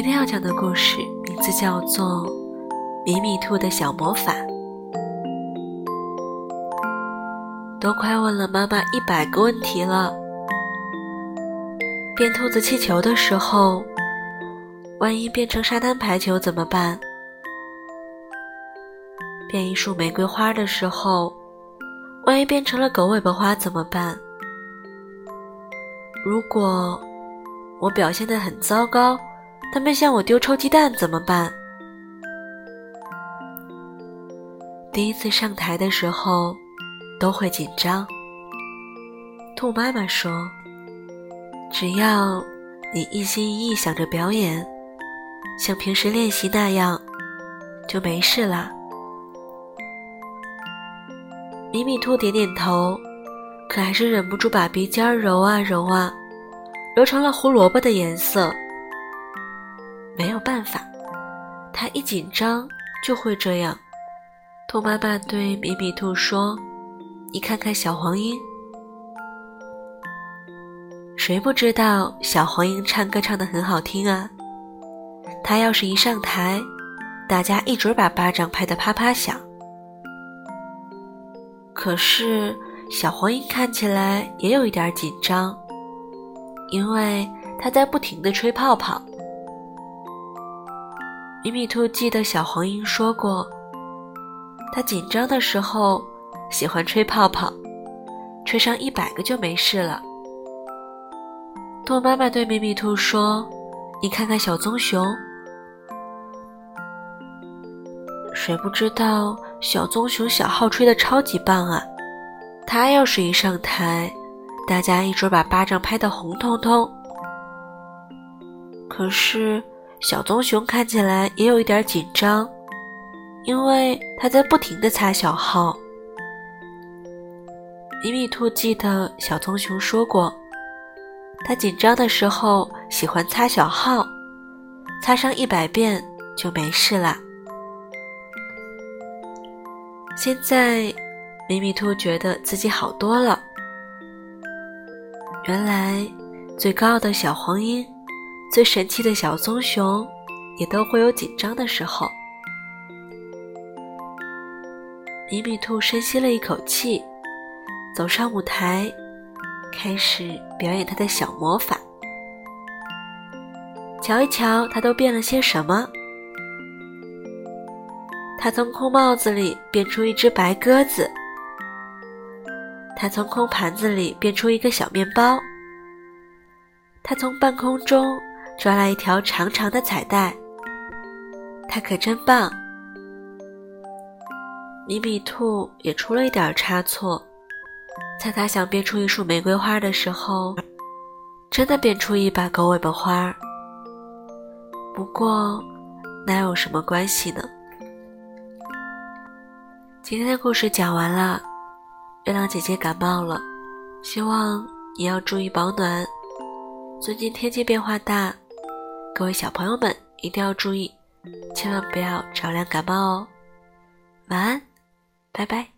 今天要讲的故事名字叫做《米米兔的小魔法》。都快问了妈妈一百个问题了。变兔子气球的时候，万一变成沙滩排球怎么办？变一束玫瑰花的时候，万一变成了狗尾巴花怎么办？如果我表现得很糟糕？他们向我丢臭鸡蛋怎么办？第一次上台的时候都会紧张。兔妈妈说：“只要你一心一意想着表演，像平时练习那样，就没事啦。”米米兔点点头，可还是忍不住把鼻尖揉啊揉啊，揉成了胡萝卜的颜色。没有办法，他一紧张就会这样。兔妈妈对米米兔说：“你看看小黄莺，谁不知道小黄莺唱歌唱得很好听啊？他要是一上台，大家一准把巴掌拍得啪啪响。可是小黄莺看起来也有一点紧张，因为它在不停地吹泡泡。”米米兔记得小黄莺说过，它紧张的时候喜欢吹泡泡，吹上一百个就没事了。兔妈妈对米米兔说：“你看看小棕熊，谁不知道小棕熊小号吹的超级棒啊？它要是一上台，大家一准把巴掌拍得红彤彤。可是。”小棕熊看起来也有一点紧张，因为它在不停地擦小号。米米兔记得小棕熊说过，它紧张的时候喜欢擦小号，擦上一百遍就没事了。现在，米米兔觉得自己好多了。原来，最高傲的小黄莺。最神奇的小棕熊，也都会有紧张的时候。米米兔深吸了一口气，走上舞台，开始表演他的小魔法。瞧一瞧，他都变了些什么？他从空帽子里变出一只白鸽子，他从空盘子里变出一个小面包，他从半空中。抓来一条长长的彩带，它可真棒。米米兔也出了一点差错，在他想变出一束玫瑰花的时候，真的变出一把狗尾巴花。不过，那有什么关系呢？今天的故事讲完了，月亮姐姐感冒了，希望你要注意保暖。最近天气变化大。各位小朋友们一定要注意，千万不要着凉感冒哦。晚安，拜拜。